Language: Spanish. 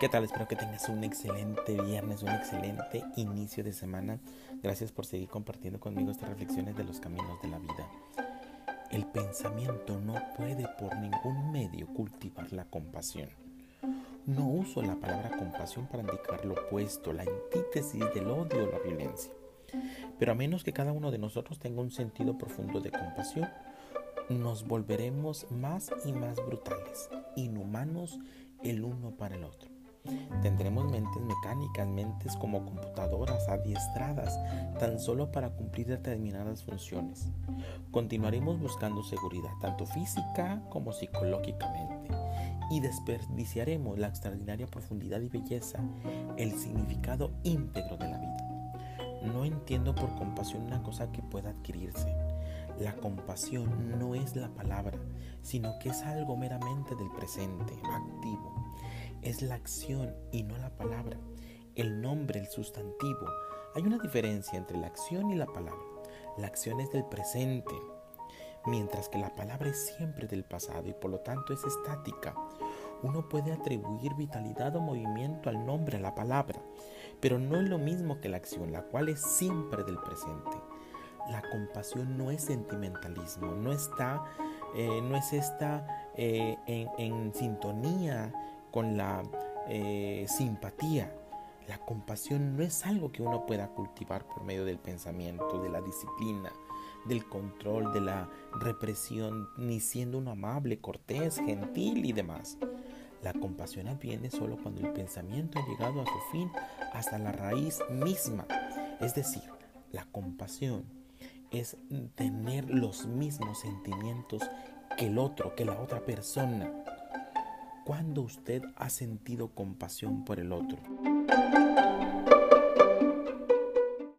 ¿Qué tal? Espero que tengas un excelente viernes, un excelente inicio de semana. Gracias por seguir compartiendo conmigo estas reflexiones de los caminos de la vida. El pensamiento no puede por ningún medio cultivar la compasión. No uso la palabra compasión para indicar lo opuesto, la antítesis del odio o la violencia. Pero a menos que cada uno de nosotros tenga un sentido profundo de compasión, nos volveremos más y más brutales, inhumanos el uno para el otro. Tendremos mentes mecánicas, mentes como computadoras adiestradas tan solo para cumplir determinadas funciones. Continuaremos buscando seguridad, tanto física como psicológicamente, y desperdiciaremos la extraordinaria profundidad y belleza, el significado íntegro de la vida. No entiendo por compasión una cosa que pueda adquirirse. La compasión no es la palabra, sino que es algo meramente del presente, activo es la acción y no la palabra. El nombre, el sustantivo. Hay una diferencia entre la acción y la palabra. La acción es del presente, mientras que la palabra es siempre del pasado y por lo tanto es estática. Uno puede atribuir vitalidad o movimiento al nombre, a la palabra, pero no es lo mismo que la acción, la cual es siempre del presente. La compasión no es sentimentalismo, no está, eh, no es esta eh, en, en sintonía con la eh, simpatía. La compasión no es algo que uno pueda cultivar por medio del pensamiento, de la disciplina, del control, de la represión, ni siendo un amable, cortés, gentil y demás. La compasión adviene solo cuando el pensamiento ha llegado a su fin hasta la raíz misma. Es decir, la compasión es tener los mismos sentimientos que el otro, que la otra persona. ¿Cuándo usted ha sentido compasión por el otro?